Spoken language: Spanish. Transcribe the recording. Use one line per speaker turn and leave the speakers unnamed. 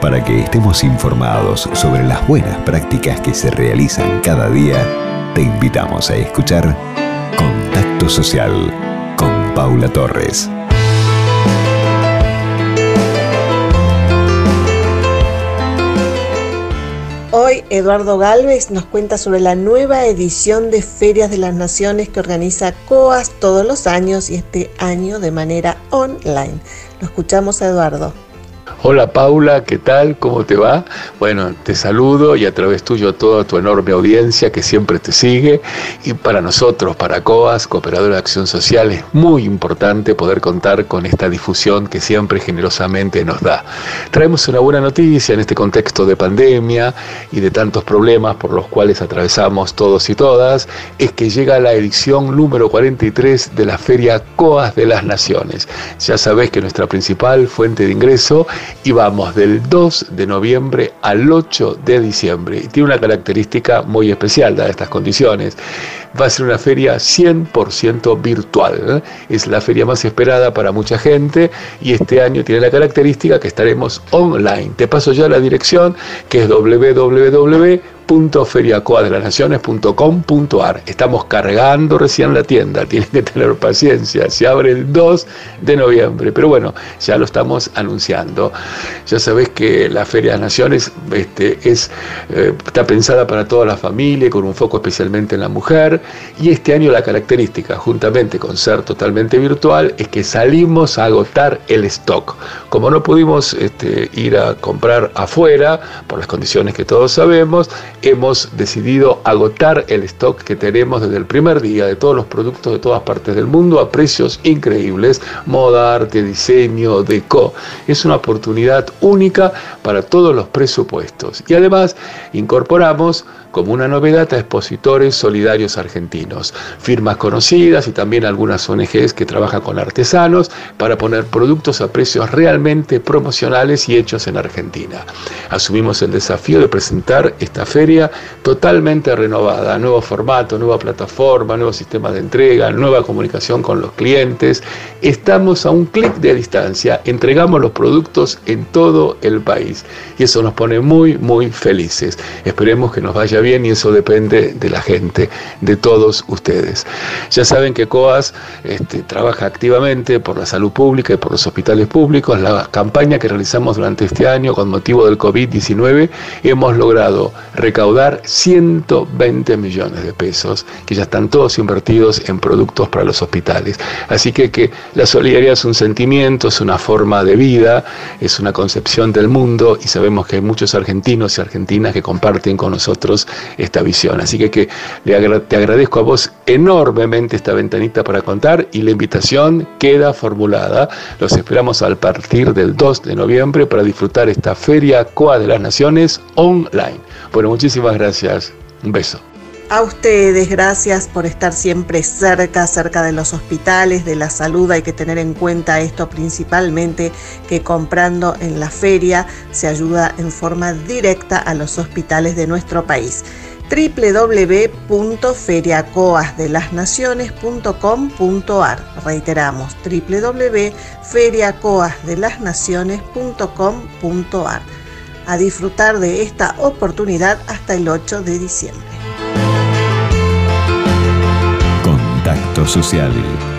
Para que estemos informados sobre las buenas prácticas que se realizan cada día, te invitamos a escuchar Contacto Social con Paula Torres.
Hoy Eduardo Galvez nos cuenta sobre la nueva edición de Ferias de las Naciones que organiza COAS todos los años y este año de manera online. Lo escuchamos a Eduardo.
Hola Paula, ¿qué tal? ¿Cómo te va? Bueno, te saludo y a través tuyo a toda tu enorme audiencia que siempre te sigue. Y para nosotros, para COAS, Cooperadora de Acción Social, es muy importante poder contar con esta difusión que siempre generosamente nos da. Traemos una buena noticia en este contexto de pandemia y de tantos problemas por los cuales atravesamos todos y todas, es que llega la edición número 43 de la Feria COAS de las Naciones. Ya sabés que nuestra principal fuente de ingreso y vamos del 2 de noviembre al 8 de diciembre. Y tiene una característica muy especial dadas estas condiciones. Va a ser una feria 100% virtual. ¿eh? Es la feria más esperada para mucha gente y este año tiene la característica que estaremos online. Te paso ya la dirección que es www www.feriacoadelanaciones.com.ar Estamos cargando recién la tienda, tienen que tener paciencia, se abre el 2 de noviembre, pero bueno, ya lo estamos anunciando. Ya sabés que la Feria de Naciones este, es, eh, está pensada para toda la familia, con un foco especialmente en la mujer, y este año la característica, juntamente con ser totalmente virtual, es que salimos a agotar el stock. Como no pudimos este, ir a comprar afuera, por las condiciones que todos sabemos, hemos decidido agotar el stock que tenemos desde el primer día de todos los productos de todas partes del mundo a precios increíbles, moda, arte, diseño, deco. Es una oportunidad única para todos los presupuestos. Y además incorporamos como una novedad a expositores solidarios argentinos, firmas conocidas y también algunas ONGs que trabajan con artesanos para poner productos a precios realmente promocionales y hechos en Argentina. Asumimos el desafío de presentar esta feria totalmente renovada, nuevo formato, nueva plataforma, nuevo sistema de entrega, nueva comunicación con los clientes. Estamos a un clic de distancia, entregamos los productos en todo el país y eso nos pone muy, muy felices. Esperemos que nos vaya bien y eso depende de la gente, de todos ustedes. Ya saben que COAS este, trabaja activamente por la salud pública y por los hospitales públicos. La campaña que realizamos durante este año con motivo del COVID-19 hemos logrado recaudar 120 millones de pesos que ya están todos invertidos en productos para los hospitales. Así que, que la solidaridad es un sentimiento, es una forma de vida, es una concepción del mundo y sabemos que hay muchos argentinos y argentinas que comparten con nosotros esta visión. Así que, te agradezco a vos enormemente esta ventanita para contar y la invitación queda formulada. Los esperamos al partir del 2 de noviembre para disfrutar esta Feria COA de las Naciones online. Bueno, muchísimas gracias. Un beso.
A ustedes, gracias por estar siempre cerca, cerca de los hospitales, de la salud. Hay que tener en cuenta esto principalmente, que comprando en la feria se ayuda en forma directa a los hospitales de nuestro país www.feriacoasdelasnaciones.com.ar Reiteramos, www.feriacoasdelasnaciones.com.ar A disfrutar de esta oportunidad hasta el 8 de diciembre.
Social